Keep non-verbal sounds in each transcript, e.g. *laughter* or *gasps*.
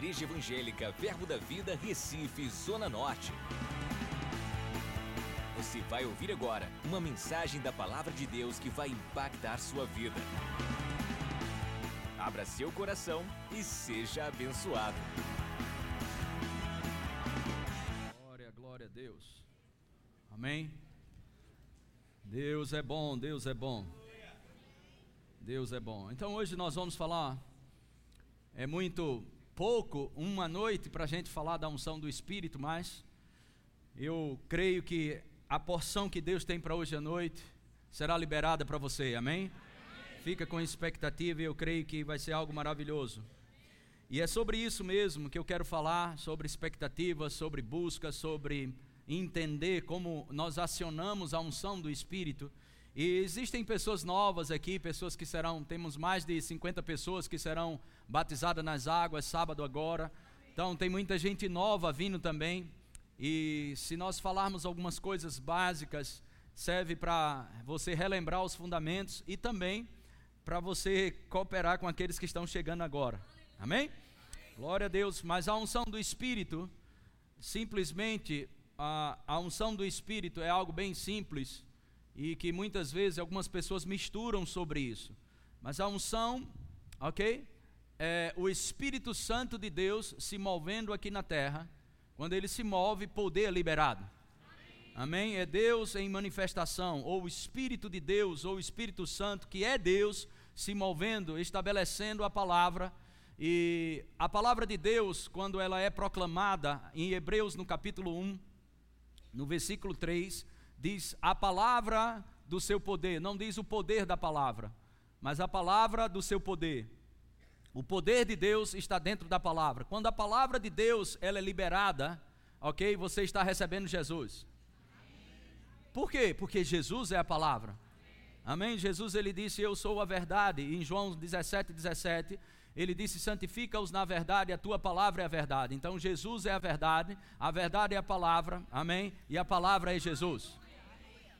Igreja Evangélica Verbo da Vida, Recife, Zona Norte. Você vai ouvir agora uma mensagem da Palavra de Deus que vai impactar sua vida. Abra seu coração e seja abençoado. Glória, glória a Deus. Amém. Deus é bom, Deus é bom. Deus é bom. Então hoje nós vamos falar. É muito pouco, uma noite para a gente falar da unção do Espírito, mas eu creio que a porção que Deus tem para hoje à noite será liberada para você, amém? Fica com expectativa e eu creio que vai ser algo maravilhoso. E é sobre isso mesmo que eu quero falar, sobre expectativas, sobre busca, sobre entender como nós acionamos a unção do Espírito. E existem pessoas novas aqui, pessoas que serão, temos mais de 50 pessoas que serão batizadas nas águas sábado agora. Então tem muita gente nova vindo também. E se nós falarmos algumas coisas básicas, serve para você relembrar os fundamentos e também para você cooperar com aqueles que estão chegando agora. Amém? Glória a Deus. Mas a unção do Espírito, simplesmente a, a unção do Espírito é algo bem simples e que muitas vezes algumas pessoas misturam sobre isso. Mas a unção, ok? É o Espírito Santo de Deus se movendo aqui na terra. Quando ele se move, poder é liberado. Amém? É Deus em manifestação, ou o Espírito de Deus, ou o Espírito Santo, que é Deus, se movendo, estabelecendo a palavra. E a palavra de Deus, quando ela é proclamada em Hebreus no capítulo 1, no versículo 3, diz a palavra do seu poder, não diz o poder da palavra, mas a palavra do seu poder. O poder de Deus está dentro da palavra. Quando a palavra de Deus ela é liberada, ok? Você está recebendo Jesus. Por quê? Porque Jesus é a palavra. Amém? Jesus ele disse: Eu sou a verdade. Em João 17, 17, ele disse: santifica-os na verdade, a tua palavra é a verdade. Então Jesus é a verdade, a verdade é a palavra, amém? E a palavra é Jesus.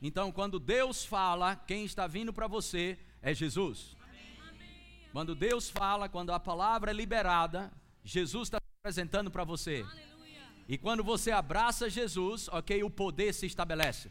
Então quando Deus fala, quem está vindo para você é Jesus. Quando Deus fala, quando a palavra é liberada, Jesus está se apresentando para você. E quando você abraça Jesus, ok, o poder se estabelece.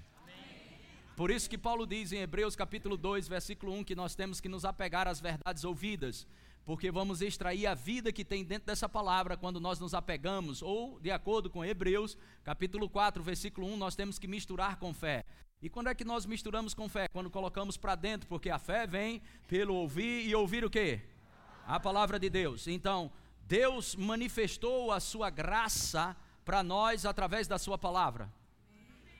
Por isso que Paulo diz em Hebreus capítulo 2, versículo 1, que nós temos que nos apegar às verdades ouvidas porque vamos extrair a vida que tem dentro dessa palavra quando nós nos apegamos, ou de acordo com Hebreus, capítulo 4, versículo 1, nós temos que misturar com fé. E quando é que nós misturamos com fé? Quando colocamos para dentro, porque a fé vem pelo ouvir e ouvir o quê? A palavra de Deus. Então, Deus manifestou a sua graça para nós através da sua palavra.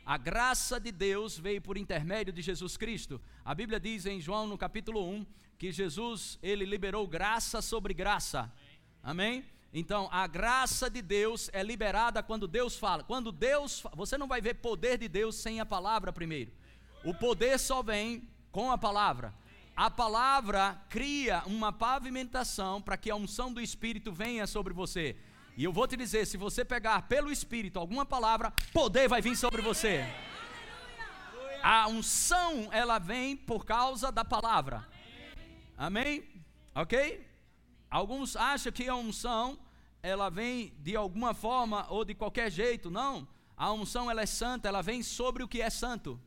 A graça de Deus veio por intermédio de Jesus Cristo. A Bíblia diz em João no capítulo 1 que Jesus ele liberou graça sobre graça. Amém? Então, a graça de Deus é liberada quando Deus fala. Quando Deus, você não vai ver poder de Deus sem a palavra primeiro. O poder só vem com a palavra. A palavra cria uma pavimentação para que a unção do Espírito venha sobre você. E eu vou te dizer, se você pegar pelo Espírito alguma palavra, poder vai vir sobre você. A unção, ela vem por causa da palavra. Amém? Ok? Alguns acham que a unção, ela vem de alguma forma ou de qualquer jeito. Não. A unção, ela é santa, ela vem sobre o que é santo.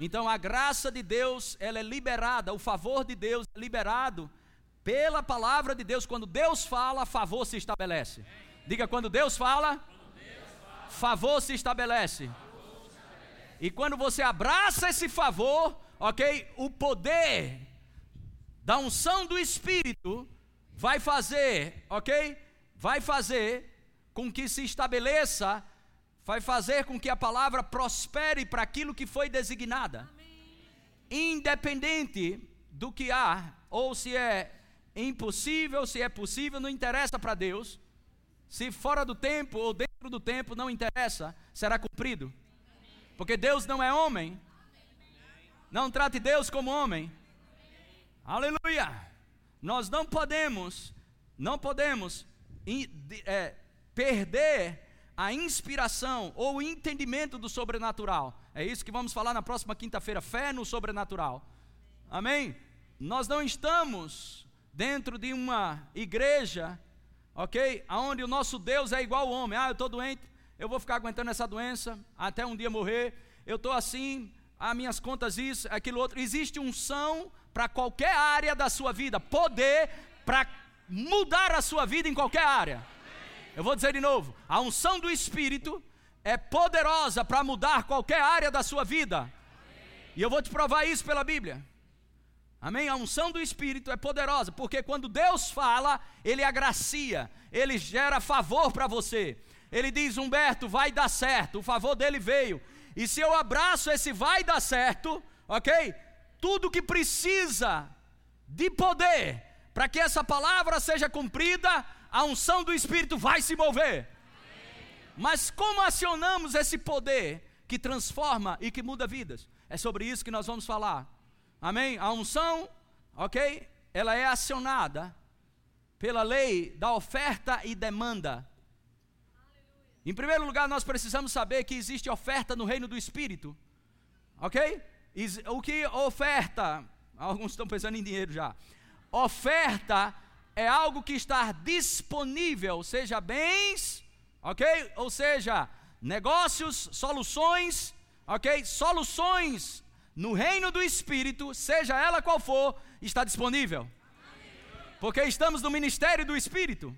Então a graça de Deus, ela é liberada, o favor de Deus é liberado pela palavra de Deus, quando Deus fala, favor se estabelece. Diga, quando Deus fala, favor se estabelece. E quando você abraça esse favor, ok? O poder da unção do Espírito vai fazer, ok? Vai fazer com que se estabeleça, vai fazer com que a palavra prospere para aquilo que foi designada. Independente do que há, ou se é impossível, se é possível, não interessa para Deus. Se fora do tempo ou dentro do tempo, não interessa, será cumprido. Porque Deus não é homem. Não trate Deus como homem. Aleluia! Nós não podemos, não podemos é, perder a inspiração ou o entendimento do sobrenatural. É isso que vamos falar na próxima quinta-feira: fé no sobrenatural. Amém? Nós não estamos dentro de uma igreja ok? Aonde o nosso Deus é igual ao homem. Ah, eu estou doente, eu vou ficar aguentando essa doença até um dia morrer. Eu estou assim, as minhas contas isso, aquilo outro. Existe unção para qualquer área da sua vida, poder para mudar a sua vida em qualquer área. Eu vou dizer de novo: a unção do Espírito é poderosa para mudar qualquer área da sua vida. E eu vou te provar isso pela Bíblia. Amém? A unção do Espírito é poderosa, porque quando Deus fala, Ele agracia, Ele gera favor para você. Ele diz: Humberto, vai dar certo, o favor dele veio. E se eu abraço esse vai dar certo, ok? Tudo que precisa de poder para que essa palavra seja cumprida, a unção do Espírito vai se mover. Mas como acionamos esse poder que transforma e que muda vidas? É sobre isso que nós vamos falar. Amém? A unção, ok? Ela é acionada pela lei da oferta e demanda. Em primeiro lugar, nós precisamos saber que existe oferta no reino do Espírito. Ok? O que oferta? Alguns estão pensando em dinheiro já. Oferta é algo que está disponível, seja bens, ok? Ou seja, negócios, soluções, ok? Soluções no reino do Espírito, seja ela qual for, está disponível. Porque estamos no ministério do Espírito.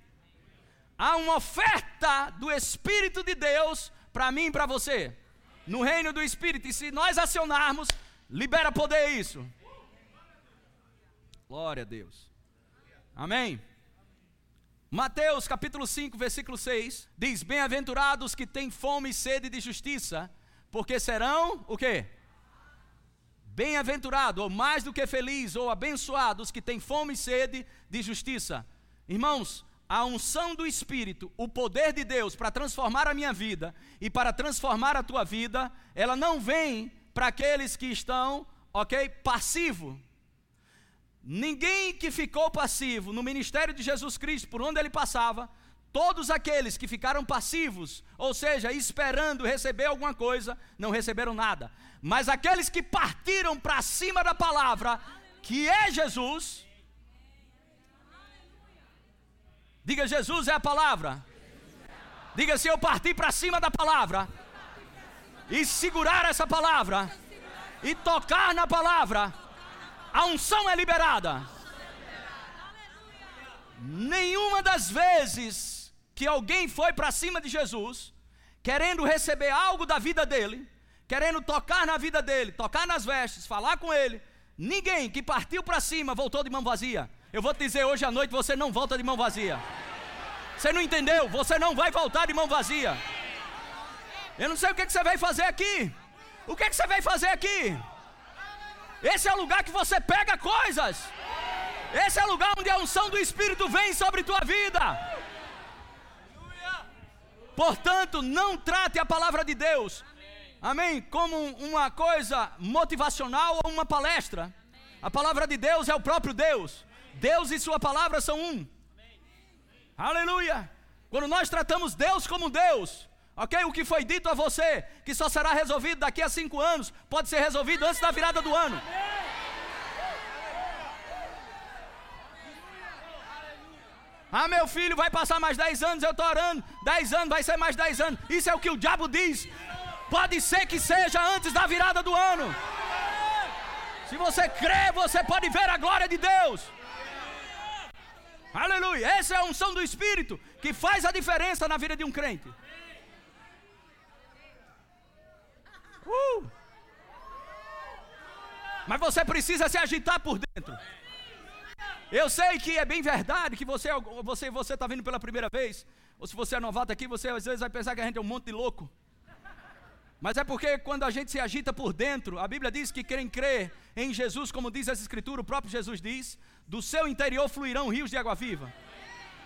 Há uma oferta do Espírito de Deus para mim e para você, no reino do Espírito. E se nós acionarmos, libera poder isso. Glória a Deus. Amém. Mateus capítulo 5, versículo 6 diz: Bem-aventurados que têm fome e sede de justiça, porque serão o quê? Bem-aventurado, ou mais do que feliz, ou abençoados que têm fome e sede de justiça. Irmãos, a unção do Espírito, o poder de Deus para transformar a minha vida e para transformar a tua vida, ela não vem para aqueles que estão, ok, passivo. Ninguém que ficou passivo no ministério de Jesus Cristo, por onde ele passava, todos aqueles que ficaram passivos, ou seja, esperando receber alguma coisa, não receberam nada. Mas aqueles que partiram para cima da palavra, que é Jesus, diga: Jesus é a palavra. Diga: se eu partir para cima da palavra, e segurar essa palavra, e tocar na palavra, a unção é liberada. Nenhuma das vezes que alguém foi para cima de Jesus, querendo receber algo da vida dele, querendo tocar na vida dele, tocar nas vestes, falar com ele. Ninguém que partiu para cima voltou de mão vazia. Eu vou te dizer hoje à noite: você não volta de mão vazia. Você não entendeu? Você não vai voltar de mão vazia. Eu não sei o que, você vai fazer aqui. O que, que você vai fazer aqui? Esse é o lugar que você pega coisas. Esse é o lugar onde a unção do Espírito vem sobre tua vida. Portanto, não trate a palavra de Deus amém, como uma coisa motivacional ou uma palestra. A palavra de Deus é o próprio Deus. Deus e Sua palavra são um. Aleluia! Quando nós tratamos Deus como Deus, ok? O que foi dito a você, que só será resolvido daqui a cinco anos, pode ser resolvido antes da virada do ano. Ah, meu filho vai passar mais dez anos, eu estou orando. Dez anos, vai ser mais dez anos. Isso é o que o diabo diz. Pode ser que seja antes da virada do ano. Se você crê, você pode ver a glória de Deus. Aleluia. Essa é a unção do Espírito que faz a diferença na vida de um crente. Uh. Mas você precisa se agitar por dentro. Eu sei que é bem verdade que você você você está vindo pela primeira vez, ou se você é novato aqui, você às vezes vai pensar que a gente é um monte de louco. Mas é porque quando a gente se agita por dentro, a Bíblia diz que quem crê em Jesus, como diz essa escritura, o próprio Jesus diz, do seu interior fluirão rios de água viva.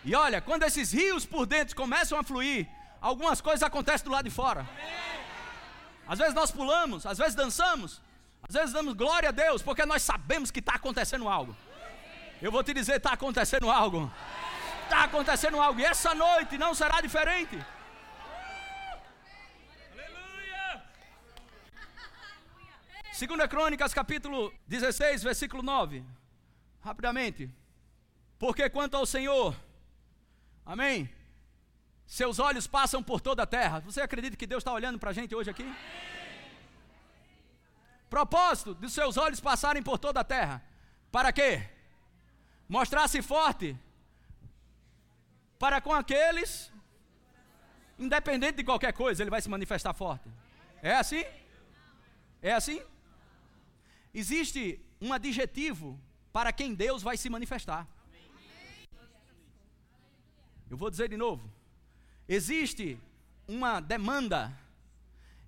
E olha, quando esses rios por dentro começam a fluir, algumas coisas acontecem do lado de fora. Às vezes nós pulamos, às vezes dançamos, às vezes damos glória a Deus, porque nós sabemos que está acontecendo algo. Eu vou te dizer, está acontecendo algo. Está acontecendo algo. E essa noite não será diferente. Segunda Crônicas, capítulo 16, versículo 9. Rapidamente. Porque quanto ao Senhor, Amém? Seus olhos passam por toda a terra. Você acredita que Deus está olhando para a gente hoje aqui? Propósito de seus olhos passarem por toda a terra. Para quê? Mostrar-se forte para com aqueles, independente de qualquer coisa, ele vai se manifestar forte. É assim? É assim? Existe um adjetivo para quem Deus vai se manifestar. Eu vou dizer de novo. Existe uma demanda,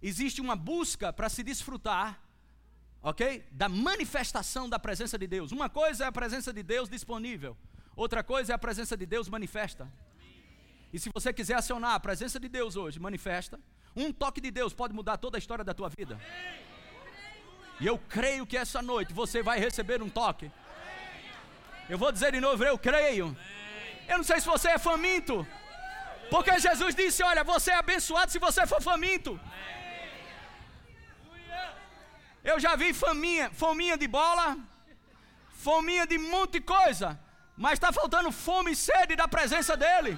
existe uma busca para se desfrutar, ok? Da manifestação da presença de Deus. Uma coisa é a presença de Deus disponível, outra coisa é a presença de Deus manifesta. E se você quiser acionar a presença de Deus hoje, manifesta. Um toque de Deus pode mudar toda a história da tua vida. E eu creio que essa noite você vai receber um toque. Eu vou dizer de novo, eu creio. Eu não sei se você é faminto. Porque Jesus disse: Olha, você é abençoado se você for faminto. Eu já vi faminha, fominha de bola, fominha de de coisa, mas está faltando fome e sede da presença dEle.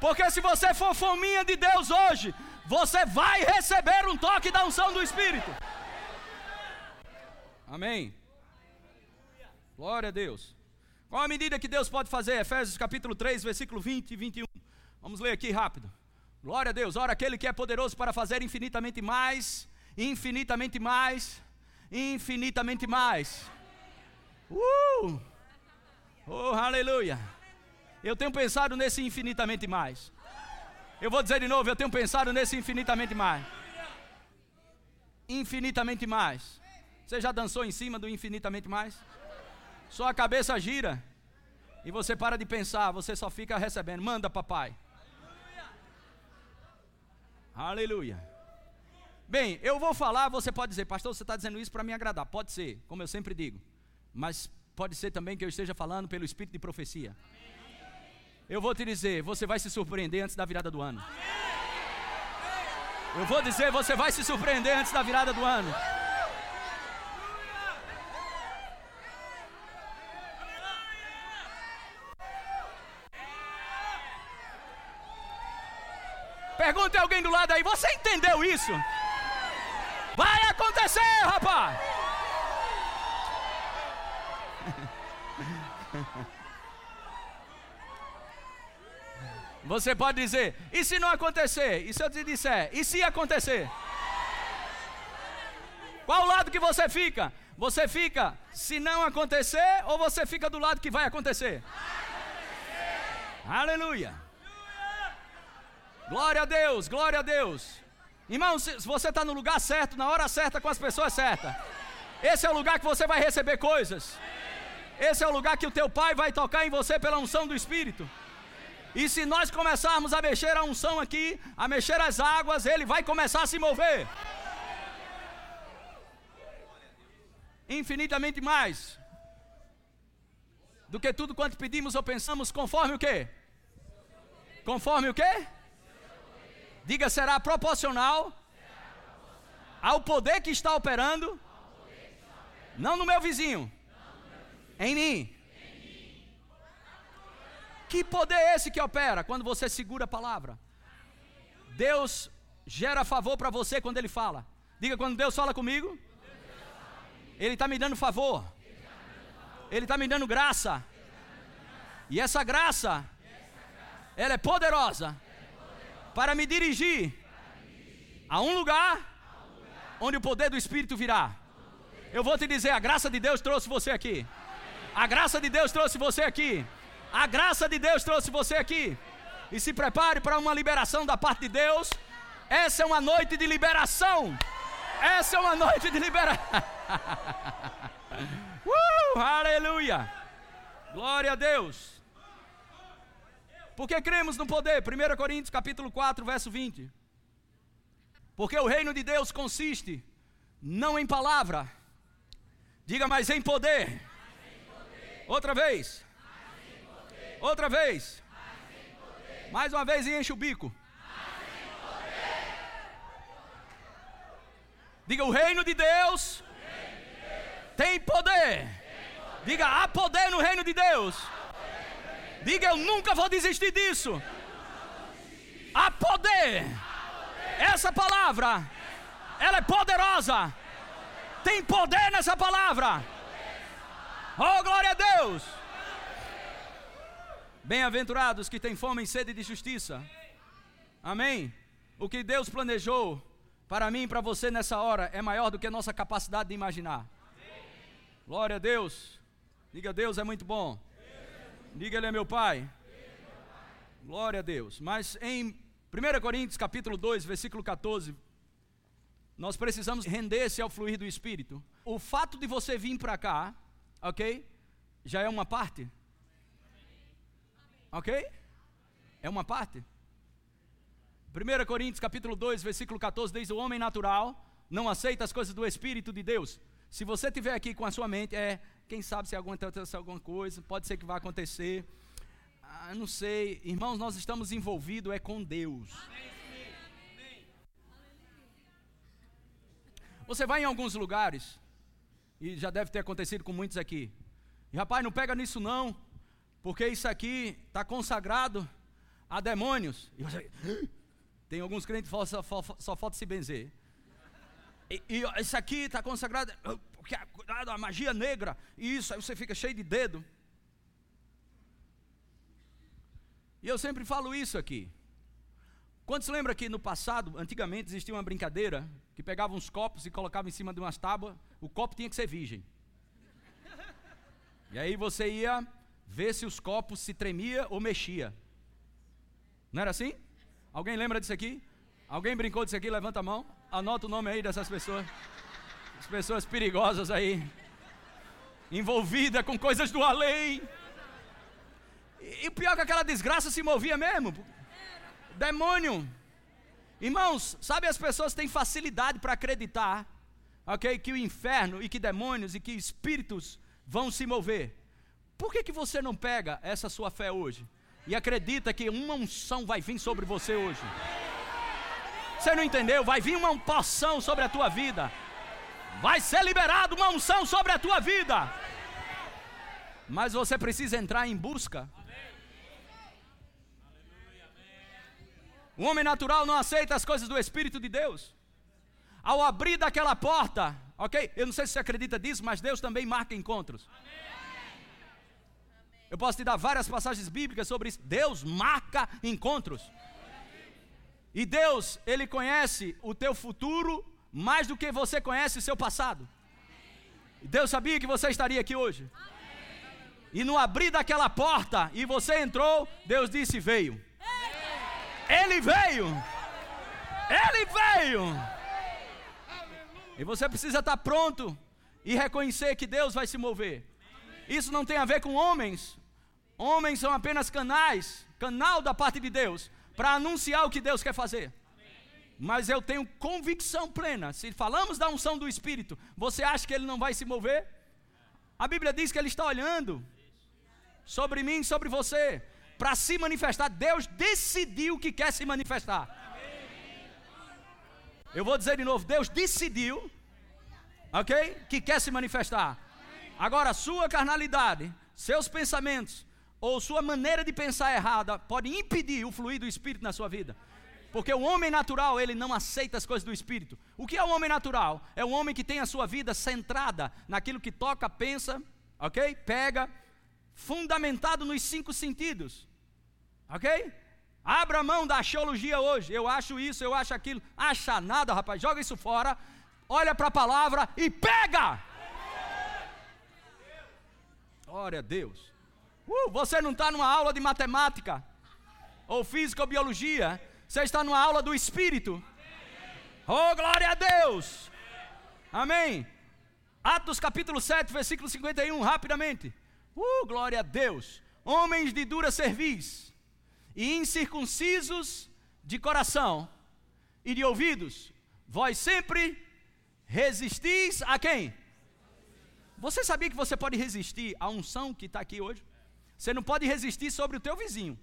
Porque se você for fominha de Deus hoje, você vai receber um toque da unção do Espírito. Amém. Glória a Deus. Qual a medida que Deus pode fazer? Efésios capítulo 3, versículo 20 e 21. Vamos ler aqui rápido. Glória a Deus. Ora, aquele que é poderoso para fazer infinitamente mais, infinitamente mais, infinitamente mais. Uh! Oh, aleluia. Eu tenho pensado nesse infinitamente mais. Eu vou dizer de novo, eu tenho pensado nesse infinitamente mais. Infinitamente mais. Você já dançou em cima do infinitamente mais? Só a cabeça gira e você para de pensar, você só fica recebendo. Manda, papai. Aleluia. Bem, eu vou falar, você pode dizer, pastor, você está dizendo isso para me agradar. Pode ser, como eu sempre digo. Mas pode ser também que eu esteja falando pelo espírito de profecia. Eu vou te dizer, você vai se surpreender antes da virada do ano. Eu vou dizer, você vai se surpreender antes da virada do ano. Pergunte a alguém do lado aí, você entendeu isso? Vai acontecer, rapaz! *laughs* Você pode dizer, e se não acontecer? E se eu te disser, e se acontecer? Qual lado que você fica? Você fica se não acontecer ou você fica do lado que vai acontecer? Aleluia. Glória a Deus, glória a Deus. Irmão, se você está no lugar certo, na hora certa, com as pessoas certas. Esse é o lugar que você vai receber coisas. Esse é o lugar que o teu pai vai tocar em você pela unção do Espírito. E se nós começarmos a mexer a unção aqui, a mexer as águas, ele vai começar a se mover. Infinitamente mais do que tudo quanto pedimos ou pensamos, conforme o quê? Conforme o quê? Diga, será proporcional ao poder que está operando, não no meu vizinho, em mim. Que poder é esse que opera quando você segura a palavra? Deus gera favor para você quando Ele fala. Diga, quando Deus fala comigo, Ele está me dando favor, Ele está me dando graça, e essa graça, ela é poderosa para me dirigir a um lugar onde o poder do Espírito virá. Eu vou te dizer: a graça de Deus trouxe você aqui. A graça de Deus trouxe você aqui. A graça de Deus trouxe você aqui. E se prepare para uma liberação da parte de Deus. Essa é uma noite de liberação. Essa é uma noite de liberação. *laughs* uh, aleluia. Glória a Deus. Porque cremos no poder. 1 Coríntios capítulo 4, verso 20. Porque o reino de Deus consiste não em palavra. Diga mais em poder. Mais em poder. Outra vez. Outra vez. Mais, mais uma vez e enche o bico. Diga o reino de Deus, reino de Deus. Tem, poder. tem poder. Diga há poder no reino de Deus. Diga, eu nunca vou desistir disso. Há poder. Essa palavra, ela é poderosa. Tem poder nessa palavra. Oh, glória a Deus. Bem-aventurados que têm fome e sede de justiça. Amém. O que Deus planejou para mim e para você nessa hora é maior do que a nossa capacidade de imaginar. Glória a Deus. Diga, Deus é muito bom. Diga, Ele é meu Pai. Glória a Deus. Mas em 1 Coríntios capítulo 2, versículo 14, nós precisamos render-se ao fluir do Espírito. O fato de você vir para cá, ok? Já é uma parte. Ok? É uma parte. 1 Coríntios capítulo 2, versículo 14 diz: O homem natural não aceita as coisas do Espírito de Deus. Se você tiver aqui com a sua mente, é, quem sabe se acontece alguma coisa, pode ser que vá acontecer. Ah, não sei, irmãos, nós estamos envolvidos é com Deus. Você vai em alguns lugares, e já deve ter acontecido com muitos aqui. E rapaz, não pega nisso não, porque isso aqui está consagrado a demônios. E você, *gasps* tem alguns crentes que só, só falta se benzer. E, e isso aqui está consagrado, porque cuidado, a magia negra, isso, aí você fica cheio de dedo. E eu sempre falo isso aqui. Quando se lembra que no passado, antigamente, existia uma brincadeira que pegava uns copos e colocava em cima de umas tábuas, o copo tinha que ser virgem. E aí você ia ver se os copos se tremia ou mexia. Não era assim? Alguém lembra disso aqui? Alguém brincou disso aqui? Levanta a mão. Anota o nome aí dessas pessoas. As pessoas perigosas aí. Envolvida com coisas do além. E, o pior é que aquela desgraça se movia mesmo. Demônio. Irmãos, sabe as pessoas têm facilidade para acreditar, ok, que o inferno e que demônios e que espíritos vão se mover. Por que, que você não pega essa sua fé hoje? e acredita que uma unção vai vir sobre você hoje. Você não entendeu? Vai vir uma poção sobre a tua vida. Vai ser liberado uma unção sobre a tua vida. Mas você precisa entrar em busca. O homem natural não aceita as coisas do Espírito de Deus. Ao abrir daquela porta, ok? Eu não sei se você acredita disso, mas Deus também marca encontros. Eu posso te dar várias passagens bíblicas sobre isso. Deus marca encontros. E Deus, Ele conhece o teu futuro mais do que você conhece o seu passado. Deus sabia que você estaria aqui hoje. E no abrir daquela porta e você entrou, Deus disse: Veio. Ele veio. Ele veio. E você precisa estar pronto e reconhecer que Deus vai se mover. Isso não tem a ver com homens, Homens são apenas canais, canal da parte de Deus, para anunciar o que Deus quer fazer. Mas eu tenho convicção plena. Se falamos da unção do Espírito, você acha que ele não vai se mover? A Bíblia diz que ele está olhando sobre mim sobre você para se manifestar. Deus decidiu que quer se manifestar. Eu vou dizer de novo: Deus decidiu, ok? Que quer se manifestar. Agora, sua carnalidade, seus pensamentos, ou sua maneira de pensar errada pode impedir o fluir do Espírito na sua vida. Porque o homem natural, ele não aceita as coisas do Espírito. O que é o homem natural? É um homem que tem a sua vida centrada naquilo que toca, pensa, ok? Pega, fundamentado nos cinco sentidos, ok? Abra mão da axiologia hoje. Eu acho isso, eu acho aquilo. Acha nada, rapaz. Joga isso fora. Olha para a palavra e pega. Glória a Deus. Uh, você não está numa aula de matemática, ou física ou biologia, você está numa aula do Espírito. Oh, glória a Deus! Amém. Atos capítulo 7, versículo 51, rapidamente. Uh, glória a Deus! Homens de dura cerviz e incircuncisos de coração e de ouvidos, vós sempre resistis a quem? Você sabia que você pode resistir à unção que está aqui hoje? Você não pode resistir sobre o teu vizinho.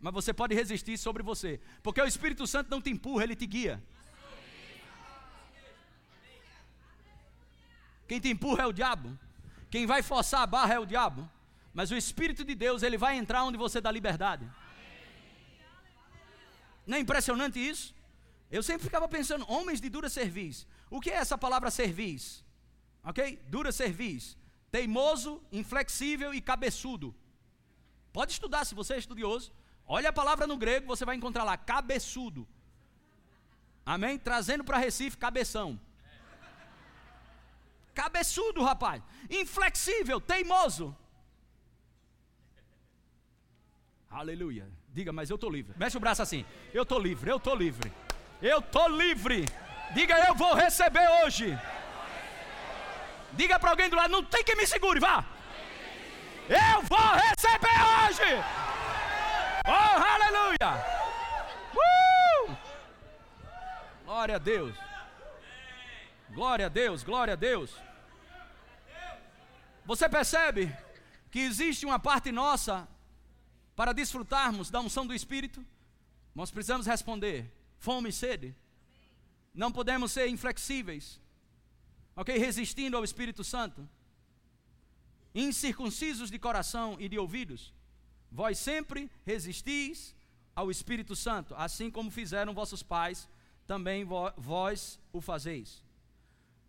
Mas você pode resistir sobre você. Porque o Espírito Santo não te empurra, ele te guia. Quem te empurra é o diabo. Quem vai forçar a barra é o diabo. Mas o Espírito de Deus, ele vai entrar onde você dá liberdade. Não é impressionante isso? Eu sempre ficava pensando, homens de dura cerviz. O que é essa palavra cerviz? Ok? Dura cerviz. Teimoso, inflexível e cabeçudo. Pode estudar se você é estudioso. Olha a palavra no grego, você vai encontrar lá, cabeçudo. Amém? Trazendo para Recife, cabeção. Cabeçudo, rapaz. Inflexível, teimoso. Aleluia. Diga, mas eu estou livre. Mexe o braço assim. Eu estou livre, eu estou livre. Eu estou livre. Diga, eu vou receber hoje. Diga para alguém do lado, não tem que me segure, vá. Eu vou receber hoje. Oh, aleluia. Uh! Glória a Deus. Glória a Deus, glória a Deus. Você percebe que existe uma parte nossa para desfrutarmos da unção do Espírito, nós precisamos responder: fome e sede. Não podemos ser inflexíveis, ok? Resistindo ao Espírito Santo. Incircuncisos de coração e de ouvidos, vós sempre resistis ao Espírito Santo, assim como fizeram vossos pais, também vós o fazeis.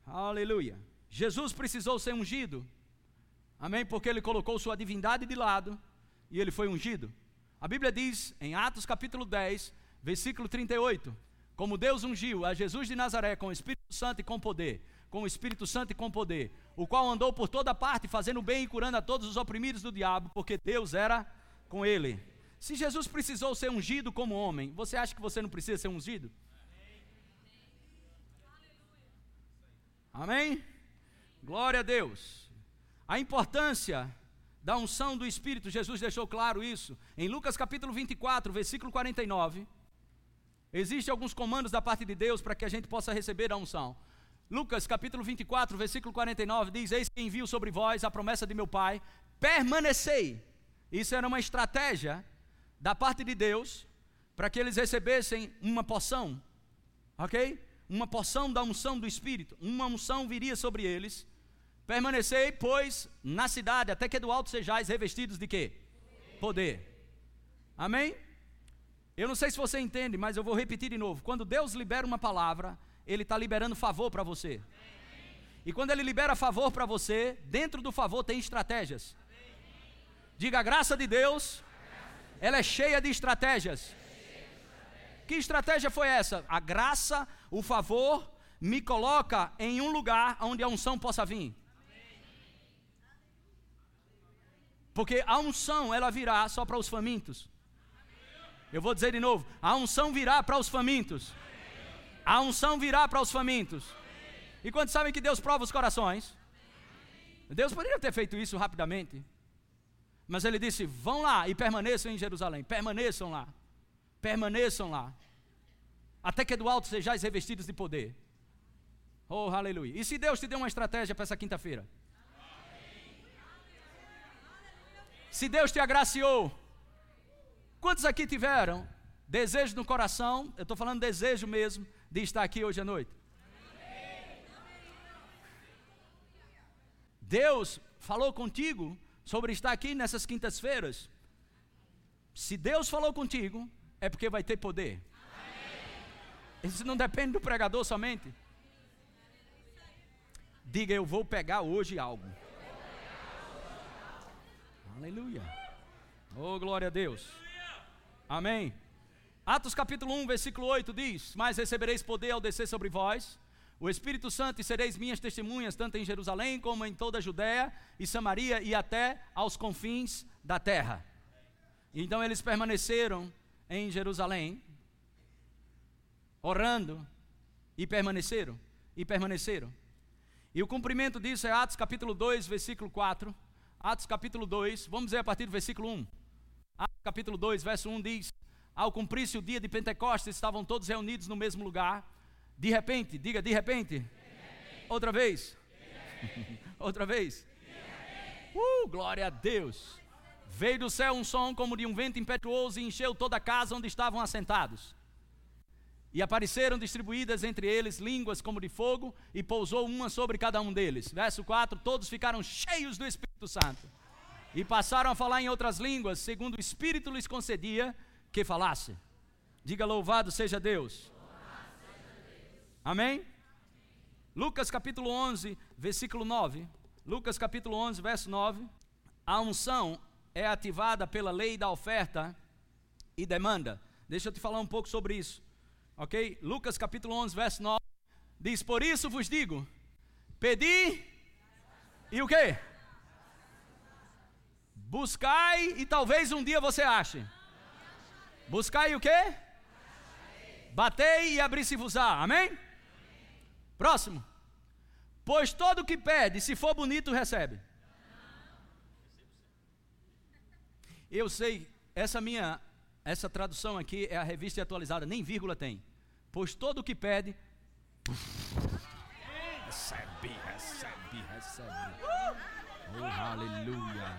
Aleluia. Jesus precisou ser ungido, amém? Porque ele colocou sua divindade de lado e ele foi ungido. A Bíblia diz em Atos capítulo 10, versículo 38, como Deus ungiu a Jesus de Nazaré com o Espírito Santo e com poder, com o Espírito Santo e com poder, o qual andou por toda parte fazendo bem e curando a todos os oprimidos do diabo, porque Deus era com ele. Se Jesus precisou ser ungido como homem, você acha que você não precisa ser ungido? Amém? Glória a Deus. A importância da unção do Espírito, Jesus deixou claro isso. Em Lucas capítulo 24, versículo 49, existem alguns comandos da parte de Deus para que a gente possa receber a unção. Lucas capítulo 24, versículo 49 diz: Eis que envio sobre vós a promessa de meu Pai, permanecei. Isso era uma estratégia da parte de Deus para que eles recebessem uma poção, ok? Uma poção da unção do Espírito. Uma unção viria sobre eles Permanecei, pois, na cidade, até que do alto sejais revestidos de quê? Poder. Amém? Eu não sei se você entende, mas eu vou repetir de novo. Quando Deus libera uma palavra, Ele está liberando favor para você. E quando Ele libera favor para você, dentro do favor tem estratégias. Diga a graça de Deus, ela é cheia de estratégias. Que estratégia foi essa? A graça, o favor, me coloca em um lugar onde a unção possa vir. Porque a unção, ela virá só para os famintos. Eu vou dizer de novo: a unção virá para os famintos. A unção virá para os famintos. E quando sabem que Deus prova os corações? Deus poderia ter feito isso rapidamente. Mas ele disse: vão lá e permaneçam em Jerusalém. Permaneçam lá. Permaneçam lá. Até que do alto sejais revestidos de poder. Oh, aleluia. E se Deus te deu uma estratégia para essa quinta-feira? Se Deus te agraciou, quantos aqui tiveram desejo no coração? Eu estou falando desejo mesmo de estar aqui hoje à noite. Deus falou contigo sobre estar aqui nessas quintas-feiras. Se Deus falou contigo, é porque vai ter poder. Isso não depende do pregador somente. Diga, eu vou pegar hoje algo. Aleluia. Oh, glória a Deus. Amém. Atos capítulo 1, versículo 8 diz: Mas recebereis poder ao descer sobre vós o Espírito Santo e sereis minhas testemunhas, tanto em Jerusalém como em toda a Judéia e Samaria e até aos confins da terra. Então eles permaneceram em Jerusalém, orando, e permaneceram, e permaneceram. E o cumprimento disso é Atos capítulo 2, versículo 4. Atos capítulo 2, vamos ver a partir do versículo 1. Atos capítulo 2, verso 1 diz: Ao cumprir-se o dia de Pentecostes, estavam todos reunidos no mesmo lugar. De repente, diga de repente. De repente. Outra vez. *laughs* Outra vez. Uh, glória a Deus. Veio do céu um som como de um vento impetuoso e encheu toda a casa onde estavam assentados. E apareceram distribuídas entre eles línguas como de fogo, e pousou uma sobre cada um deles. Verso 4: Todos ficaram cheios do Espírito Santo E passaram a falar em outras línguas, segundo o Espírito lhes concedia que falasse. Diga louvado seja Deus. Amém? Lucas capítulo 11, versículo 9. Lucas capítulo 11, verso 9. A unção é ativada pela lei da oferta e demanda. Deixa eu te falar um pouco sobre isso. Ok? Lucas capítulo 11, verso 9. Diz: Por isso vos digo: pedi e o que? Buscai e talvez um dia você ache. Buscai o que? Batei e abri-se-vos-á. Amém? Próximo. Pois todo o que pede, se for bonito, recebe. Eu sei, essa minha, essa tradução aqui é a revista atualizada, nem vírgula tem. Pois todo o que pede, recebe, recebe, recebe. Oh, aleluia.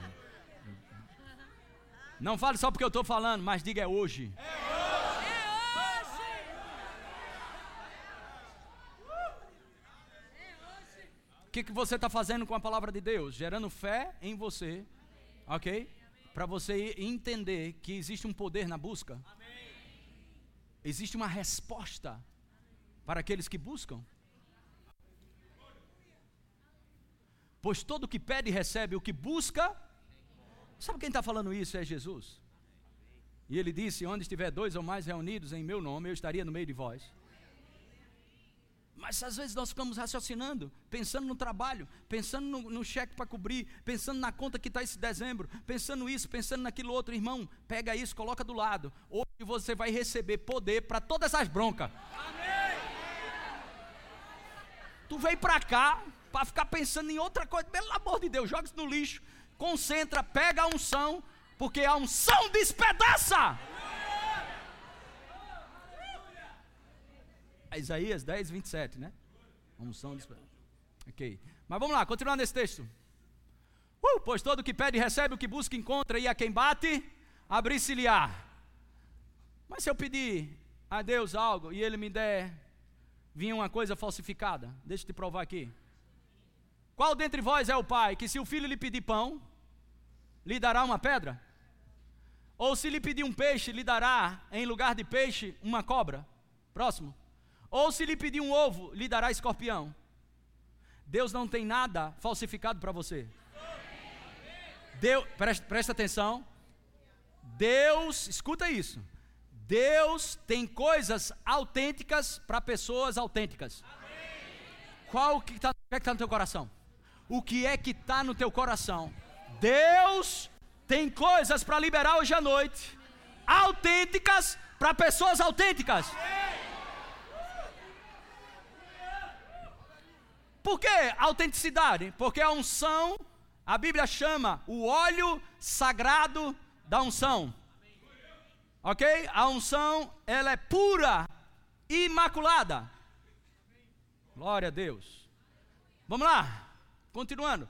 Não fale só porque eu estou falando, mas diga é hoje. É hoje. O que, que você está fazendo com a palavra de Deus? Gerando fé em você, ok? Para você entender que existe um poder na busca. Existe uma resposta para aqueles que buscam. Pois todo que pede recebe, o que busca. Sabe quem está falando isso? É Jesus. E ele disse: Onde estiver dois ou mais reunidos em meu nome, eu estaria no meio de vós. Mas às vezes nós ficamos raciocinando, pensando no trabalho, pensando no, no cheque para cobrir, pensando na conta que está esse dezembro, pensando isso, pensando naquilo outro. Irmão, pega isso, coloca do lado. Hoje você vai receber poder para todas as broncas. Amém. Tu veio para cá para ficar pensando em outra coisa. Pelo amor de Deus, joga isso no lixo, concentra, pega a unção, porque a unção despedaça. Isaías 10, 27, né? Unção de Ok. Mas vamos lá, continuando nesse texto. Uh, pois todo que pede recebe, o que busca encontra, e a quem bate, abrir-se-lhe-á. Mas se eu pedir a Deus algo e Ele me der, vinha uma coisa falsificada, deixa eu te provar aqui. Qual dentre vós é o pai que, se o filho lhe pedir pão, lhe dará uma pedra? Ou se lhe pedir um peixe, lhe dará, em lugar de peixe, uma cobra? Próximo. Ou se lhe pedir um ovo, lhe dará escorpião. Deus não tem nada falsificado para você. Deus, presta, presta atenção. Deus, escuta isso. Deus tem coisas autênticas para pessoas autênticas. Qual que está que tá no teu coração? O que é que está no teu coração? Deus tem coisas para liberar hoje à noite, autênticas para pessoas autênticas. Por que autenticidade? Porque a unção, a Bíblia chama o óleo sagrado da unção. Ok? A unção, ela é pura, imaculada. Glória a Deus. Vamos lá, continuando.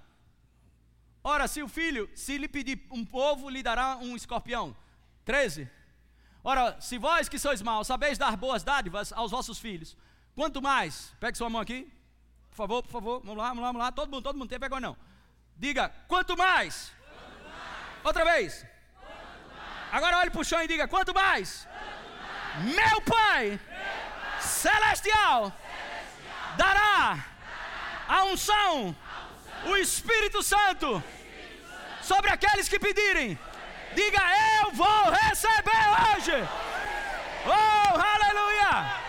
Ora, se o filho, se lhe pedir um povo, lhe dará um escorpião. 13. Ora, se vós que sois maus, sabeis dar boas dádivas aos vossos filhos, quanto mais, pegue sua mão aqui, favor, por favor, vamos lá, vamos lá, vamos lá. Todo mundo, todo mundo, tem vergonha não. Diga, quanto mais? Quanto mais? Outra vez. Agora olhe para o chão e diga, quanto mais? Quanto mais? Meu, pai, Meu pai celestial, celestial dará, dará a unção, a unção o, Espírito Santo, o Espírito Santo sobre aqueles que pedirem. Diga, eu vou receber hoje. Oh, aleluia!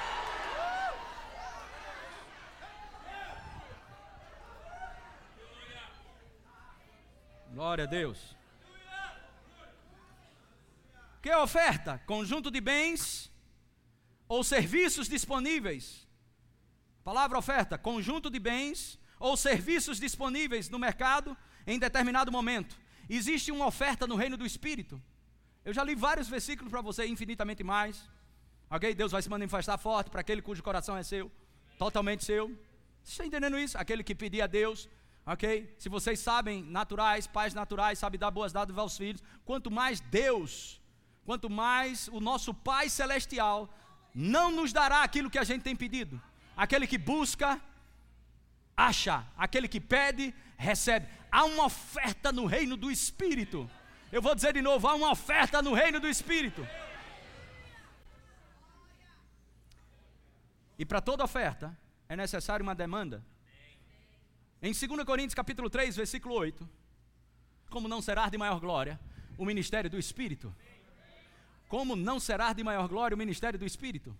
Glória a Deus. Que oferta? Conjunto de bens ou serviços disponíveis. Palavra oferta: conjunto de bens ou serviços disponíveis no mercado em determinado momento. Existe uma oferta no reino do Espírito. Eu já li vários versículos para você, infinitamente mais. Ok? Deus vai se manifestar forte para aquele cujo coração é seu, totalmente seu. Você está entendendo isso? Aquele que pedir a Deus ok? Se vocês sabem, naturais, pais naturais, sabem dar boas dádivas aos filhos, quanto mais Deus, quanto mais o nosso Pai Celestial não nos dará aquilo que a gente tem pedido. Aquele que busca, acha. Aquele que pede, recebe. há uma oferta no reino do Espírito. Eu vou dizer de novo: há uma oferta no reino do Espírito. E para toda oferta é necessária uma demanda. Em 2 Coríntios capítulo 3, versículo 8, como não será de maior glória o ministério do Espírito? Como não será de maior glória o ministério do Espírito?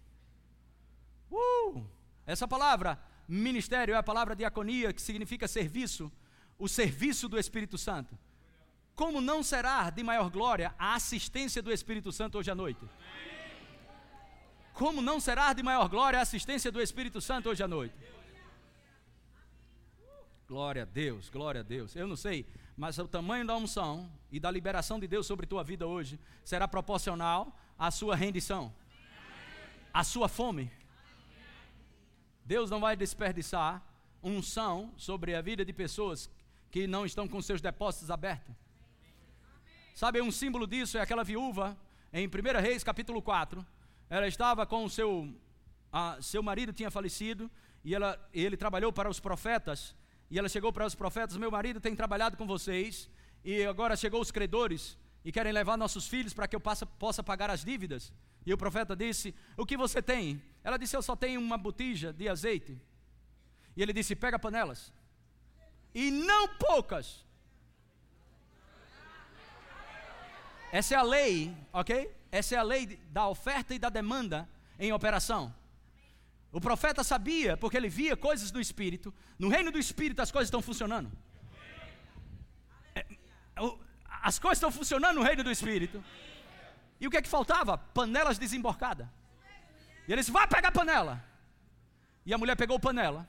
Uh! Essa palavra, ministério, é a palavra diaconia, que significa serviço, o serviço do Espírito Santo. Como não será de maior glória a assistência do Espírito Santo hoje à noite? Como não será de maior glória a assistência do Espírito Santo hoje à noite? Glória a Deus, glória a Deus. Eu não sei, mas o tamanho da unção e da liberação de Deus sobre tua vida hoje será proporcional à sua rendição, à sua fome. Deus não vai desperdiçar unção sobre a vida de pessoas que não estão com seus depósitos abertos. Sabe, um símbolo disso é aquela viúva em 1 Reis capítulo 4. Ela estava com o seu, a, seu marido tinha falecido e ela, ele trabalhou para os profetas e ela chegou para os profetas: Meu marido tem trabalhado com vocês, e agora chegou os credores e querem levar nossos filhos para que eu possa, possa pagar as dívidas. E o profeta disse: O que você tem? Ela disse: Eu só tenho uma botija de azeite. E ele disse: Pega panelas. E não poucas. Essa é a lei, ok? Essa é a lei da oferta e da demanda em operação. O profeta sabia, porque ele via coisas do Espírito. No reino do Espírito as coisas estão funcionando. É, as coisas estão funcionando no reino do Espírito. E o que é que faltava? Panelas desemborcadas. E ele disse: Vai pegar panela. E a mulher pegou panela.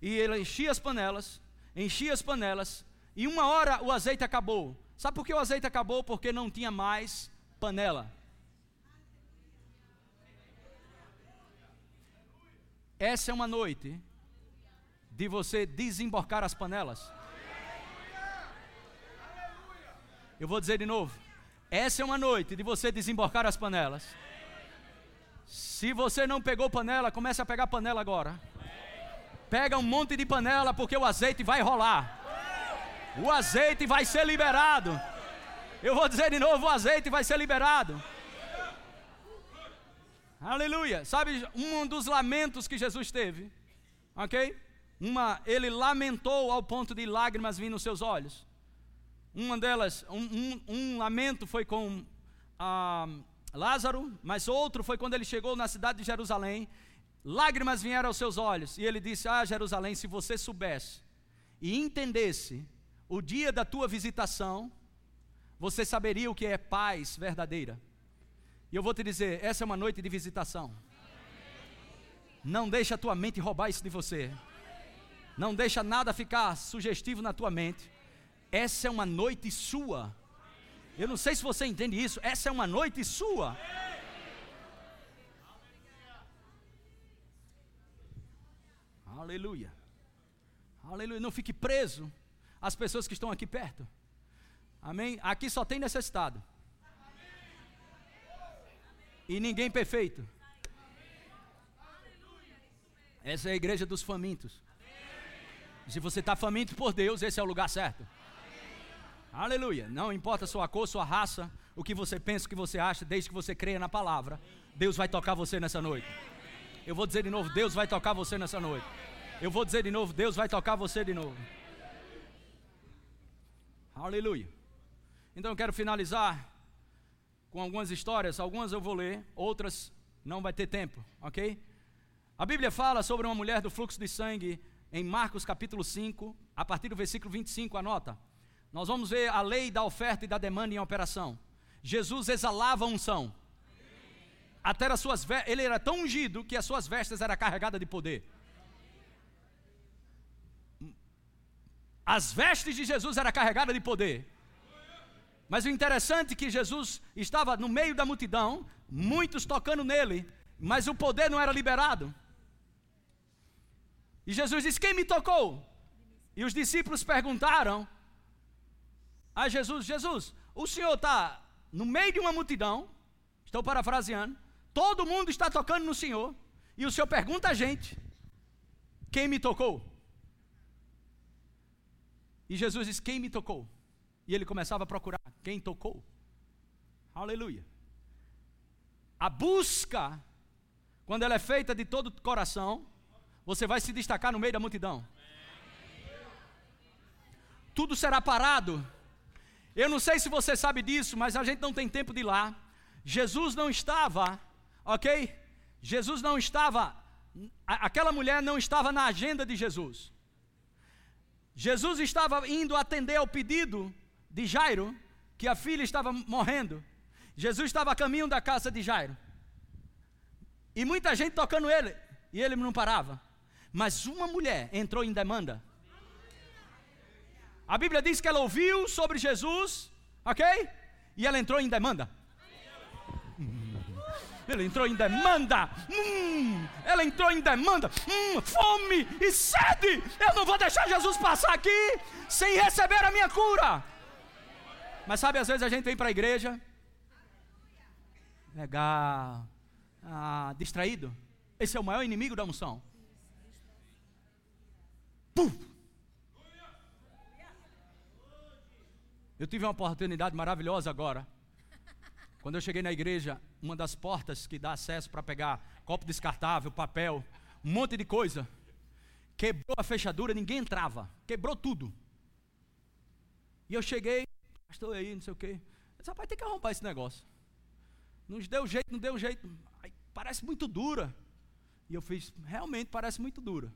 E ele enchia as panelas, enchia as panelas. E uma hora o azeite acabou. Sabe por que o azeite acabou? Porque não tinha mais panela. Essa é uma noite de você desemborcar as panelas. Eu vou dizer de novo. Essa é uma noite de você desemborcar as panelas. Se você não pegou panela, comece a pegar panela agora. Pega um monte de panela porque o azeite vai rolar. O azeite vai ser liberado. Eu vou dizer de novo: o azeite vai ser liberado. Aleluia. Sabe um dos lamentos que Jesus teve? Ok? Uma, ele lamentou ao ponto de lágrimas vir nos seus olhos. Uma delas, um, um, um lamento foi com ah, Lázaro, mas outro foi quando ele chegou na cidade de Jerusalém. Lágrimas vieram aos seus olhos e ele disse: Ah, Jerusalém, se você soubesse e entendesse o dia da tua visitação, você saberia o que é paz verdadeira. E eu vou te dizer, essa é uma noite de visitação. Não deixa a tua mente roubar isso de você. Não deixa nada ficar sugestivo na tua mente. Essa é uma noite sua. Eu não sei se você entende isso. Essa é uma noite sua. Aleluia. Aleluia. Não fique preso às pessoas que estão aqui perto. Amém? Aqui só tem necessitado e ninguém perfeito. Essa é a igreja dos famintos. Se você está faminto por Deus, esse é o lugar certo. Aleluia. Não importa sua cor, sua raça, o que você pensa, o que você acha, desde que você creia na palavra, Deus vai tocar você nessa noite. Eu vou dizer de novo, Deus vai tocar você nessa noite. Eu vou dizer de novo, Deus vai tocar você de novo. Aleluia. Então eu quero finalizar com algumas histórias, algumas eu vou ler, outras não vai ter tempo, ok? A Bíblia fala sobre uma mulher do fluxo de sangue em Marcos capítulo 5, a partir do versículo 25, anota. Nós vamos ver a lei da oferta e da demanda em operação. Jesus exalava unção. Até as suas ele era tão ungido que as suas vestes eram carregadas de poder. As vestes de Jesus eram carregadas de poder. Mas o interessante é que Jesus estava no meio da multidão, muitos tocando nele, mas o poder não era liberado. E Jesus disse: Quem me tocou? E os discípulos perguntaram a Jesus: Jesus, o senhor está no meio de uma multidão, estou parafraseando, todo mundo está tocando no senhor, e o senhor pergunta a gente: Quem me tocou? E Jesus disse: Quem me tocou? E ele começava a procurar: Quem tocou? Aleluia. A busca, quando ela é feita de todo o coração, você vai se destacar no meio da multidão. Tudo será parado. Eu não sei se você sabe disso, mas a gente não tem tempo de ir lá. Jesus não estava, ok? Jesus não estava, aquela mulher não estava na agenda de Jesus. Jesus estava indo atender ao pedido de Jairo, que a filha estava morrendo. Jesus estava a caminho da casa de Jairo. E muita gente tocando ele, e ele não parava. Mas uma mulher entrou em demanda. A Bíblia diz que ela ouviu sobre Jesus, ok? E ela entrou em demanda. Ela entrou em demanda. Hum, ela entrou em demanda. Hum, fome e sede. Eu não vou deixar Jesus passar aqui sem receber a minha cura. Mas sabe, às vezes a gente vem para a igreja. Legal. Ah, distraído. Esse é o maior inimigo da unção. Eu tive uma oportunidade maravilhosa agora. Quando eu cheguei na igreja, uma das portas que dá acesso para pegar copo descartável, papel, um monte de coisa, quebrou a fechadura, ninguém entrava, quebrou tudo. E eu cheguei, pastor aí, não sei o quê. Rapaz, tem que arrombar esse negócio. Não deu jeito, não deu jeito. Aí, parece muito dura. E eu fiz, realmente parece muito dura.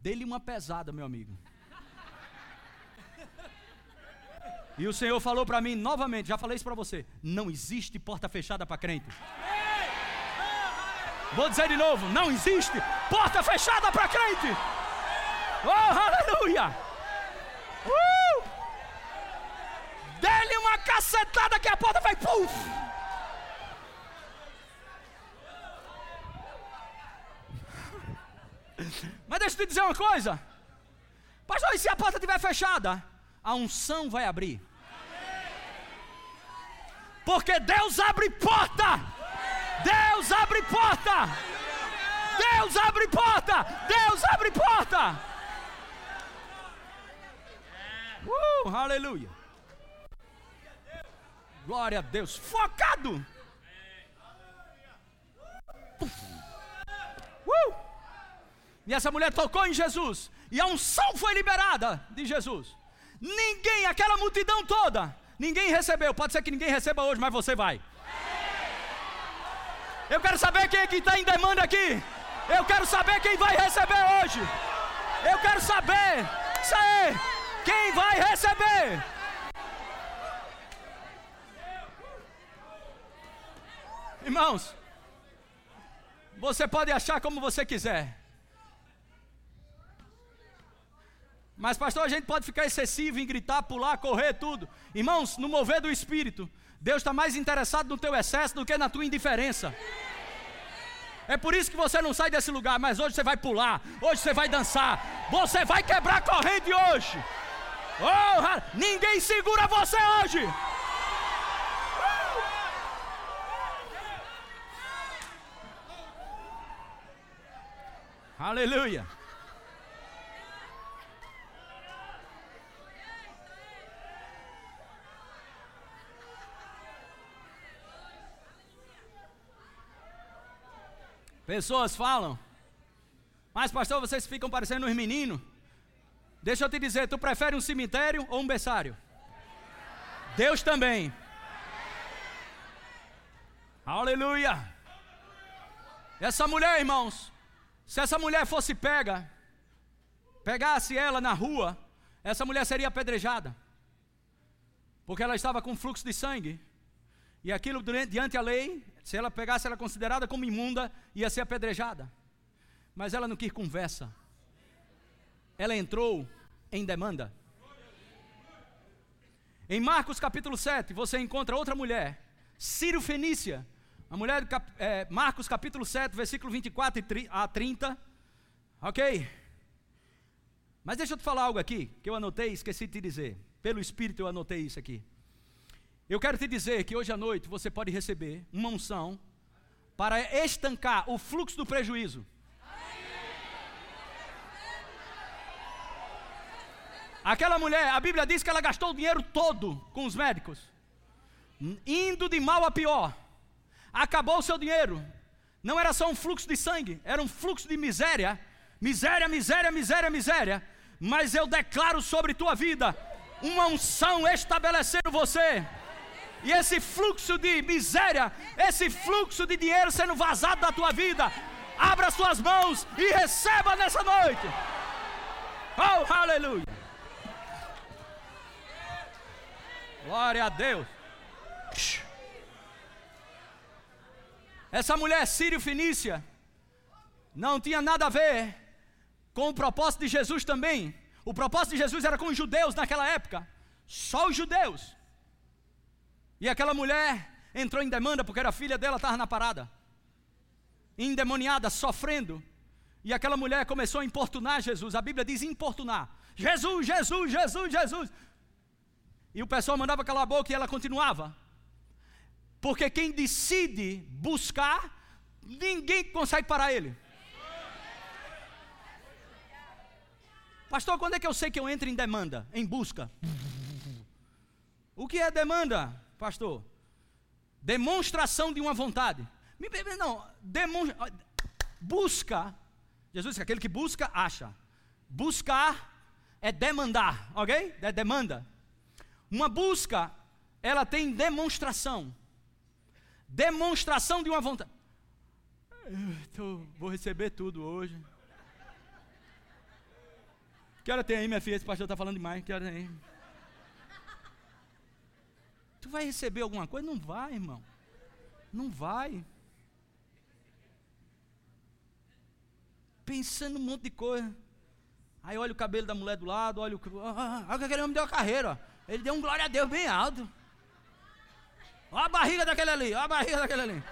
Dei-lhe uma pesada, meu amigo. E o Senhor falou para mim novamente, já falei isso para você: não existe porta fechada para crente. Vou dizer de novo: não existe porta fechada para crente. Oh, aleluia! Uh! Cacetada que a porta vai puf! Mas deixa eu te dizer uma coisa. Pastor, e se a porta estiver fechada? A unção vai abrir. Porque Deus abre porta. Deus abre porta. Deus abre porta. Deus abre porta. Uh, aleluia. Glória a Deus. Focado. Uh. E essa mulher tocou em Jesus. E a unção foi liberada de Jesus. Ninguém, aquela multidão toda, Ninguém recebeu. Pode ser que ninguém receba hoje, mas você vai. Eu quero saber quem é que está em demanda aqui. Eu quero saber quem vai receber hoje. Eu quero saber. Aí. Quem vai receber? Irmãos, você pode achar como você quiser. Mas, pastor, a gente pode ficar excessivo em gritar, pular, correr, tudo. Irmãos, no mover do Espírito, Deus está mais interessado no teu excesso do que na tua indiferença. É por isso que você não sai desse lugar, mas hoje você vai pular, hoje você vai dançar, você vai quebrar corrente hoje. Oh, ninguém segura você hoje. Aleluia. Pessoas falam, mas pastor, vocês ficam parecendo uns meninos. Deixa eu te dizer, tu prefere um cemitério ou um berçário? Deus também. Aleluia. Essa mulher, irmãos, se essa mulher fosse pega, pegasse ela na rua, essa mulher seria apedrejada. Porque ela estava com fluxo de sangue. E aquilo diante a lei se ela pegasse ela considerada como imunda, ia ser apedrejada. Mas ela não quis conversa. Ela entrou em demanda. Em Marcos capítulo 7, você encontra outra mulher, Ciro Fenícia. A mulher, é, Marcos capítulo 7, versículo 24 a 30. Ok? Mas deixa eu te falar algo aqui, que eu anotei, esqueci de te dizer. Pelo Espírito eu anotei isso aqui. Eu quero te dizer que hoje à noite você pode receber uma unção para estancar o fluxo do prejuízo. Aquela mulher, a Bíblia diz que ela gastou o dinheiro todo com os médicos, indo de mal a pior. Acabou o seu dinheiro. Não era só um fluxo de sangue, era um fluxo de miséria. Miséria, miséria, miséria, miséria. Mas eu declaro sobre tua vida uma unção estabelecendo você. E esse fluxo de miséria, esse fluxo de dinheiro sendo vazado da tua vida, abra suas mãos e receba nessa noite. Oh, aleluia. Glória a Deus. Essa mulher sírio-fenícia não tinha nada a ver com o propósito de Jesus também. O propósito de Jesus era com os judeus naquela época, só os judeus. E aquela mulher entrou em demanda porque era filha dela, estava na parada, endemoniada, sofrendo. E aquela mulher começou a importunar Jesus. A Bíblia diz importunar: Jesus, Jesus, Jesus, Jesus. E o pessoal mandava calar a boca e ela continuava. Porque quem decide buscar, ninguém consegue parar ele. Pastor, quando é que eu sei que eu entro em demanda, em busca? O que é demanda, pastor? Demonstração de uma vontade. Não, demonstra, busca. Jesus disse: aquele que busca, acha. Buscar é demandar, ok? É demanda. Uma busca, ela tem demonstração demonstração de uma vontade. Eu vou receber tudo hoje. Que hora tem aí, minha filha? Esse pastor está falando demais. Que hora tem aí? Tu vai receber alguma coisa? Não vai, irmão. Não vai. Pensando um monte de coisa. Aí olha o cabelo da mulher do lado, olha o. Ah, ah, aquele homem deu a carreira. Ó. Ele deu um glória a Deus bem alto. Olha a barriga daquele ali, olha a barriga daquele ali.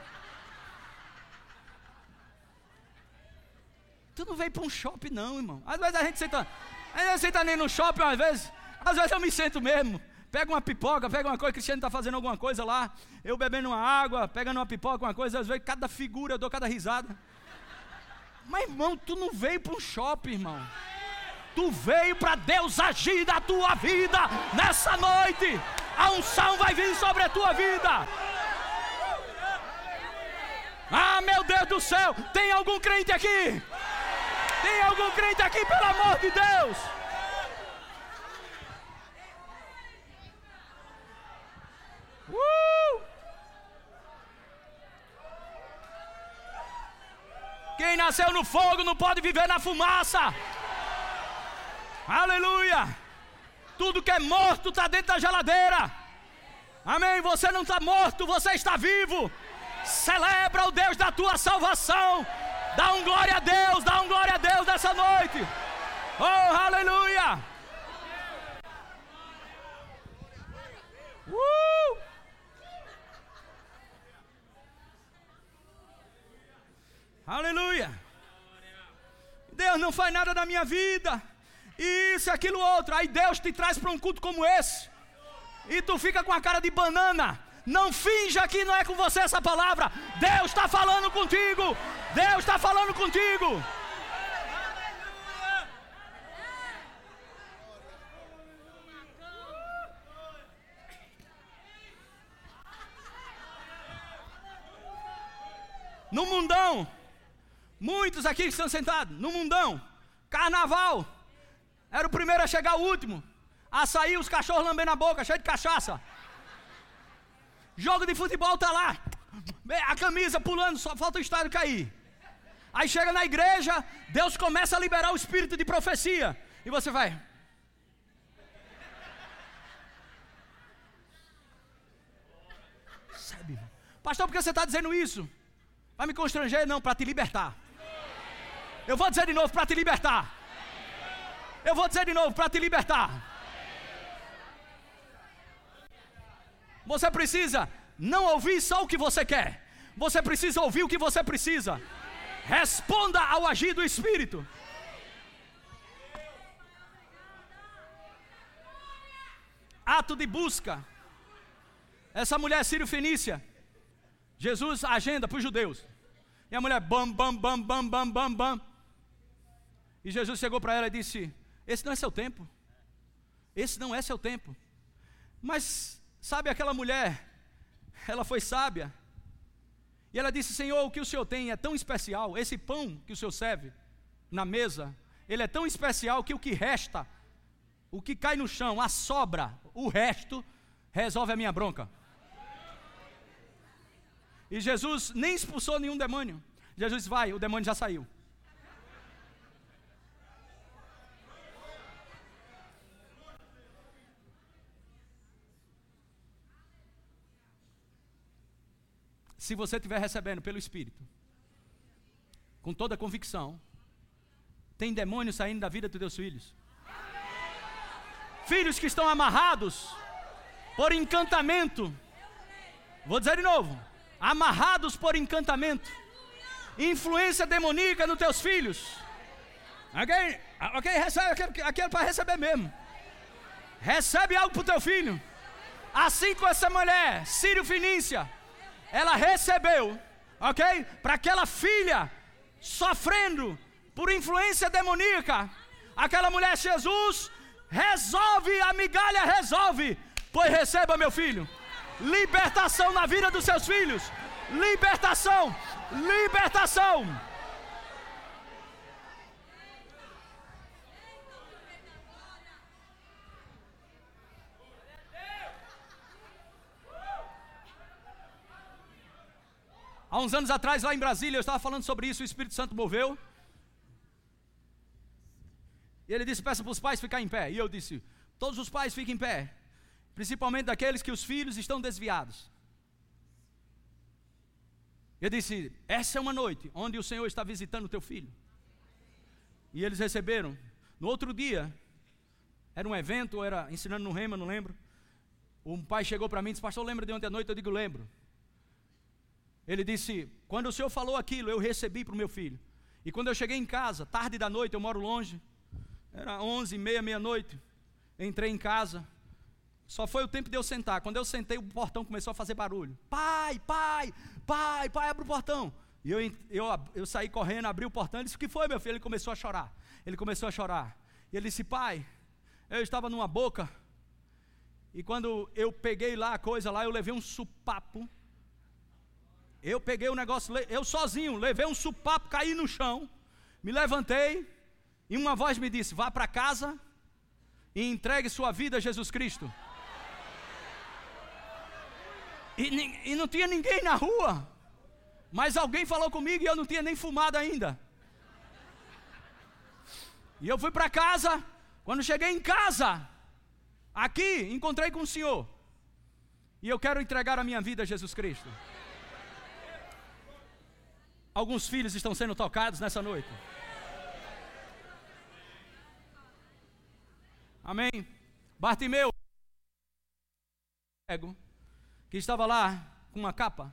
Tu não veio para um shopping, não, irmão. Às vezes a gente senta. A gente senta nem no shopping, às vezes. Às vezes eu me sento mesmo. Pega uma pipoca, pega uma coisa, Cristiano está fazendo alguma coisa lá. Eu bebendo uma água, pegando uma pipoca, uma coisa, às vezes cada figura eu dou cada risada. Mas, irmão, tu não veio para um shopping, irmão. Tu veio para Deus agir na tua vida nessa noite a unção vai vir sobre a tua vida. Ah, meu Deus do céu, tem algum crente aqui? Tem algum crente aqui, pelo amor de Deus? Uh! Quem nasceu no fogo não pode viver na fumaça. Aleluia! Tudo que é morto está dentro da geladeira. Amém. Você não está morto, você está vivo. Celebra o Deus da tua salvação. Dá um glória a Deus, dá um glória a Deus nessa noite. Oh, aleluia. Uh! Aleluia. Deus não faz nada na minha vida isso, aquilo, outro. Aí Deus te traz para um culto como esse. E tu fica com a cara de banana. Não finja que não é com você essa palavra. Deus está falando contigo. Deus está falando contigo. No mundão, muitos aqui que estão sentados, no mundão, carnaval, era o primeiro a chegar, o último. A sair, os cachorros lambendo a boca, cheio de cachaça. Jogo de futebol tá lá. A camisa pulando, só falta o estádio cair. Aí chega na igreja, Deus começa a liberar o espírito de profecia. E você vai. Sabe? Pastor, por que você está dizendo isso? Vai me constranger? Não, para te libertar. Eu vou dizer de novo, para te libertar. Eu vou dizer de novo, para te libertar. Você precisa não ouvir só o que você quer. Você precisa ouvir o que você precisa. Responda ao agir do Espírito. Ato de busca. Essa mulher sírio-fenícia. Jesus agenda para os judeus. E a mulher, bam, bam, bam, bam, bam, bam, bam. E Jesus chegou para ela e disse: esse não é seu tempo. esse não é seu tempo. Mas, sabe aquela mulher, ela foi sábia, e ela disse: Senhor, o que o Senhor tem é tão especial, esse pão que o Senhor serve na mesa, ele é tão especial que o que resta, o que cai no chão, a sobra, o resto, resolve a minha bronca. E Jesus nem expulsou nenhum demônio. Jesus disse: Vai, o demônio já saiu. Se você estiver recebendo pelo Espírito, com toda convicção, tem demônio saindo da vida dos teus filhos. Filhos que estão amarrados por encantamento. Vou dizer de novo: amarrados por encantamento, influência demoníaca nos teus filhos. Ok? Ok, recebe aquele para receber mesmo. Recebe algo para o teu filho. Assim com essa mulher, Sírio Finícia, ela recebeu, ok? Para aquela filha sofrendo por influência demoníaca, aquela mulher, Jesus, resolve, a migalha resolve, pois receba meu filho libertação na vida dos seus filhos. Libertação, libertação. Há uns anos atrás, lá em Brasília, eu estava falando sobre isso, o Espírito Santo moveu. E ele disse: peça para os pais ficar em pé. E eu disse: todos os pais fiquem em pé principalmente daqueles que os filhos estão desviados. Eu disse: Essa é uma noite onde o Senhor está visitando o teu filho. E eles receberam. No outro dia, era um evento, era ensinando no Rema, não lembro. Um pai chegou para mim e disse: Pastor, lembra de ontem à noite? Eu digo: Lembro. Ele disse: Quando o Senhor falou aquilo, eu recebi para o meu filho. E quando eu cheguei em casa, tarde da noite, eu moro longe, era onze e meia, meia-noite. Entrei em casa, só foi o tempo de eu sentar. Quando eu sentei, o portão começou a fazer barulho. Pai, pai, pai, pai, abre o portão. E eu, eu, eu saí correndo, abri o portão. Ele disse: O que foi, meu filho? Ele começou a chorar. Ele começou a chorar. E ele disse: Pai, eu estava numa boca. E quando eu peguei lá a coisa lá, eu levei um supapo. Eu peguei o negócio, eu sozinho, levei um supapo, caí no chão. Me levantei. E uma voz me disse: Vá para casa e entregue sua vida a Jesus Cristo. E, e não tinha ninguém na rua. Mas alguém falou comigo e eu não tinha nem fumado ainda. E eu fui para casa. Quando cheguei em casa, aqui encontrei com o Senhor. E eu quero entregar a minha vida a Jesus Cristo. Alguns filhos estão sendo tocados nessa noite. Amém? Bartimeu que estava lá com uma capa,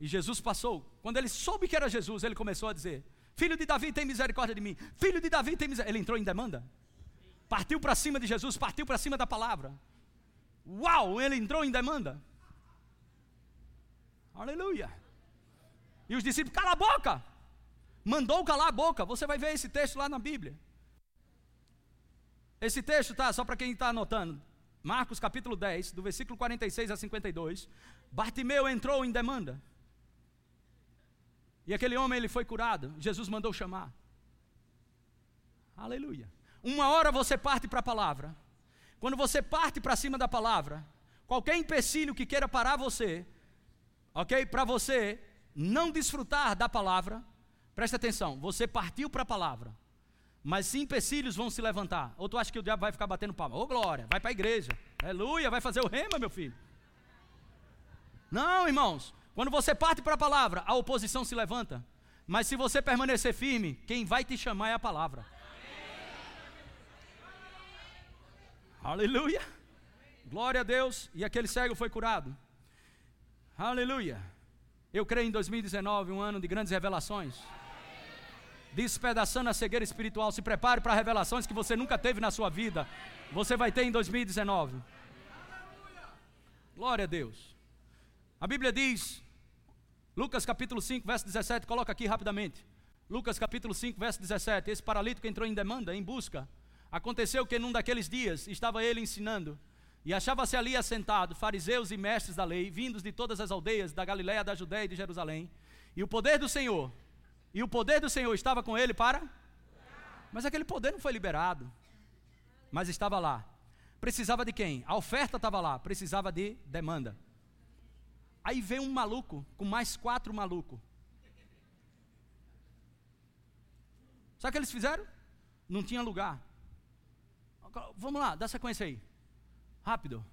e Jesus passou. Quando ele soube que era Jesus, ele começou a dizer: Filho de Davi, tem misericórdia de mim. Filho de Davi, tem misericórdia. Ele entrou em demanda. Partiu para cima de Jesus, partiu para cima da palavra. Uau, ele entrou em demanda. Aleluia. E os discípulos, cala a boca. Mandou calar a boca. Você vai ver esse texto lá na Bíblia. Esse texto, tá? Só para quem está anotando. Marcos capítulo 10, do versículo 46 a 52, Bartimeu entrou em demanda. E aquele homem ele foi curado. Jesus mandou chamar. Aleluia. Uma hora você parte para a palavra. Quando você parte para cima da palavra, qualquer empecilho que queira parar você, ok? Para você não desfrutar da palavra, preste atenção, você partiu para a palavra mas sim empecilhos vão se levantar. Ou tu acha que o diabo vai ficar batendo palma? Ô oh, glória, vai para a igreja. Aleluia, vai fazer o rema, meu filho. Não, irmãos. Quando você parte para a palavra, a oposição se levanta. Mas se você permanecer firme, quem vai te chamar é a palavra. Aleluia. Glória a Deus. E aquele cego foi curado. Aleluia. Eu creio em 2019, um ano de grandes revelações despedaçando a cegueira espiritual. Se prepare para revelações que você nunca teve na sua vida. Você vai ter em 2019. Glória a Deus. A Bíblia diz, Lucas capítulo 5, verso 17, coloca aqui rapidamente. Lucas capítulo 5, verso 17. Esse paralítico entrou em demanda, em busca. Aconteceu que num daqueles dias estava ele ensinando, e achava-se ali assentado fariseus e mestres da lei, vindos de todas as aldeias da Galiléia, da Judéia e de Jerusalém. E o poder do Senhor, e o poder do Senhor estava com ele para Mas aquele poder não foi liberado. Mas estava lá. Precisava de quem? A oferta estava lá, precisava de demanda. Aí veio um maluco com mais quatro malucos. Sabe o que eles fizeram? Não tinha lugar. Vamos lá, dá sequência aí. Rápido.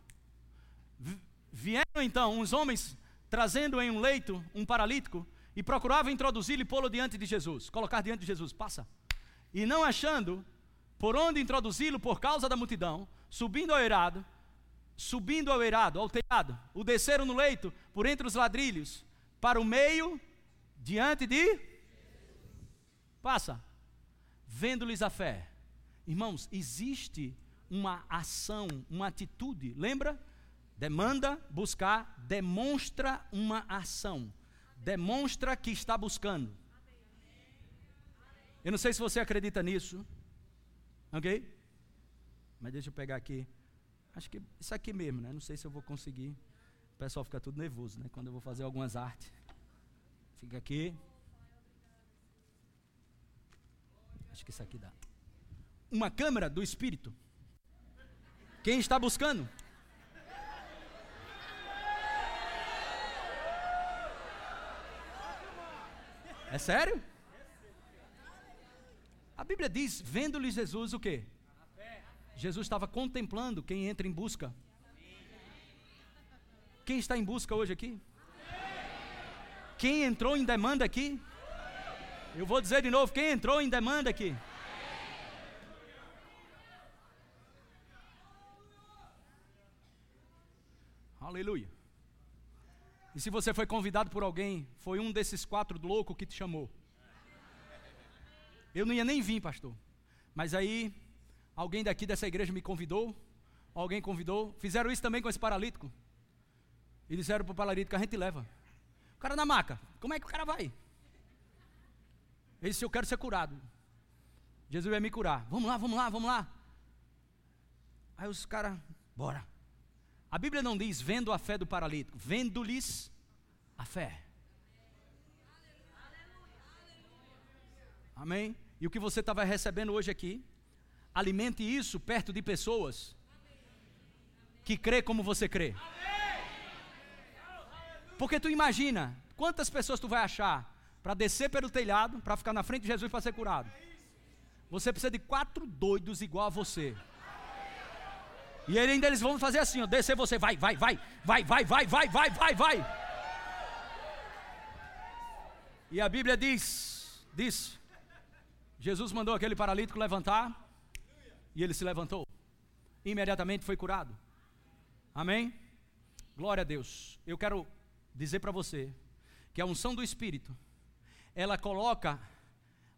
Vieram então uns homens trazendo em um leito um paralítico e procuravam introduzi-lo e pô-lo diante de Jesus, colocar diante de Jesus, passa. E não achando por onde introduzi-lo por causa da multidão, subindo ao eirado, subindo ao eirado, ao telhado, o desceram no leito por entre os ladrilhos, para o meio, diante de. Passa. Vendo-lhes a fé. Irmãos, existe uma ação, uma atitude. Lembra? Demanda, buscar, demonstra uma ação. Demonstra que está buscando. Eu não sei se você acredita nisso. Ok? Mas deixa eu pegar aqui. Acho que isso aqui mesmo, né? Não sei se eu vou conseguir. O pessoal fica tudo nervoso, né? Quando eu vou fazer algumas artes. Fica aqui. Acho que isso aqui dá. Uma câmera do espírito. Quem está buscando? É sério? A Bíblia diz: vendo-lhe Jesus o quê? Jesus estava contemplando quem entra em busca. Quem está em busca hoje aqui? Quem entrou em demanda aqui? Eu vou dizer de novo: quem entrou em demanda aqui? Aleluia. E se você foi convidado por alguém, foi um desses quatro loucos que te chamou. Eu não ia nem vir, pastor. Mas aí, alguém daqui dessa igreja me convidou, alguém convidou, fizeram isso também com esse paralítico. E disseram para o paralítico: a gente leva. O cara na maca, como é que o cara vai? Ele disse: Eu quero ser curado. Jesus vai me curar. Vamos lá, vamos lá, vamos lá. Aí os caras, bora. A Bíblia não diz vendo a fé do paralítico, vendo-lhes a fé. Amém? E o que você estava recebendo hoje aqui, alimente isso perto de pessoas que crê como você crê. Porque tu imagina, quantas pessoas tu vai achar para descer pelo telhado, para ficar na frente de Jesus para ser curado? Você precisa de quatro doidos igual a você. E ainda eles vão fazer assim, ó, descer você, vai, vai, vai, vai, vai, vai, vai, vai, vai, vai. E a Bíblia diz, diz, Jesus mandou aquele paralítico levantar, e ele se levantou. Imediatamente foi curado. Amém? Glória a Deus. Eu quero dizer para você que a unção do Espírito, ela coloca,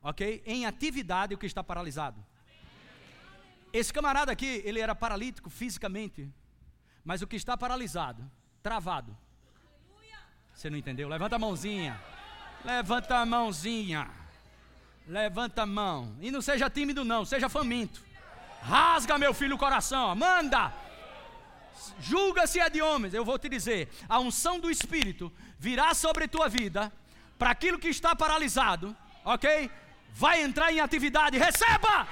ok, em atividade o que está paralisado. Esse camarada aqui, ele era paralítico fisicamente, mas o que está paralisado, travado. Você não entendeu? Levanta a mãozinha. Levanta a mãozinha. Levanta a mão. E não seja tímido, não, seja faminto. Rasga, meu filho, o coração. Manda. Julga se é de homens. Eu vou te dizer: a unção do Espírito virá sobre tua vida, para aquilo que está paralisado, ok? Vai entrar em atividade. Receba!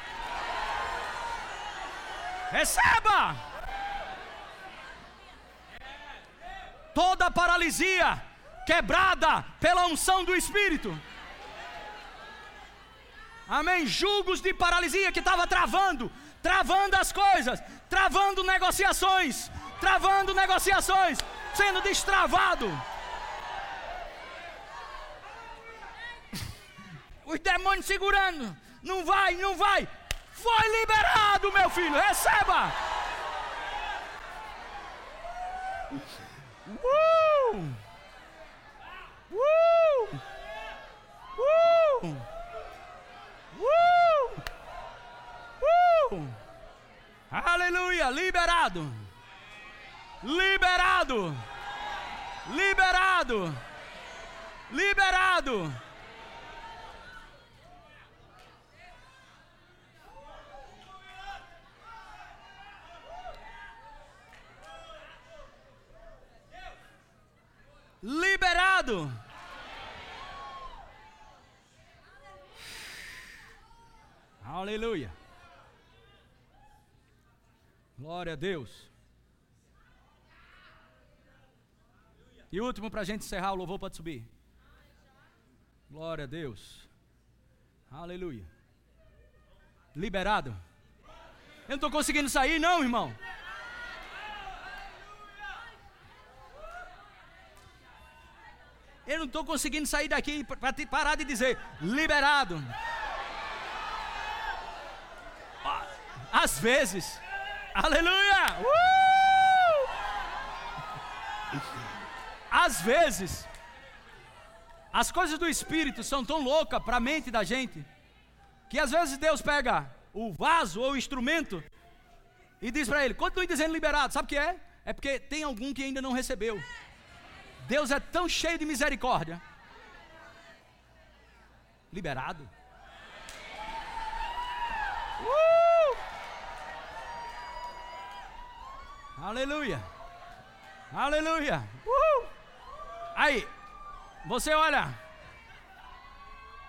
Receba! Toda paralisia quebrada pela unção do Espírito. Amém. Julgos de paralisia que estava travando, travando as coisas, travando negociações, travando negociações, sendo destravado. *laughs* Os demônios segurando. Não vai, não vai. Foi liberado, meu filho. Receba. Uh! Uh! Uh! Uh! Uh! Aleluia! Liberado. Liberado. Liberado. Liberado. Liberado. Aleluia. Glória a Deus. E último para a gente encerrar, o louvor pode subir. Glória a Deus. Aleluia. Liberado. Eu não estou conseguindo sair, não, irmão. Eu não estou conseguindo sair daqui para parar de dizer liberado. Às vezes, aleluia! Uh! Às vezes, as coisas do Espírito são tão loucas para a mente da gente, que às vezes Deus pega o vaso ou o instrumento e diz para ele: continue dizendo liberado. Sabe o que é? É porque tem algum que ainda não recebeu. Deus é tão cheio de misericórdia. Liberado. Uh! Aleluia. Aleluia. Uh! Aí, você olha,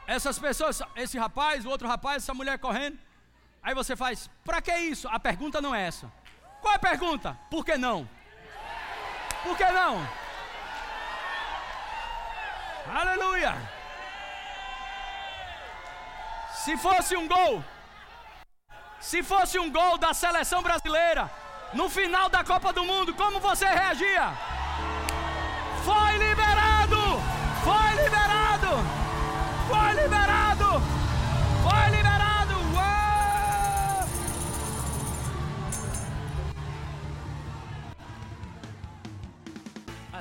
essas pessoas, esse rapaz, o outro rapaz, essa mulher correndo. Aí você faz, para que isso? A pergunta não é essa. Qual é a pergunta? Por que não? Por que não? Aleluia! Se fosse um gol, se fosse um gol da seleção brasileira no final da Copa do Mundo, como você reagia? Foi liberado! Foi liberado! Foi liberado!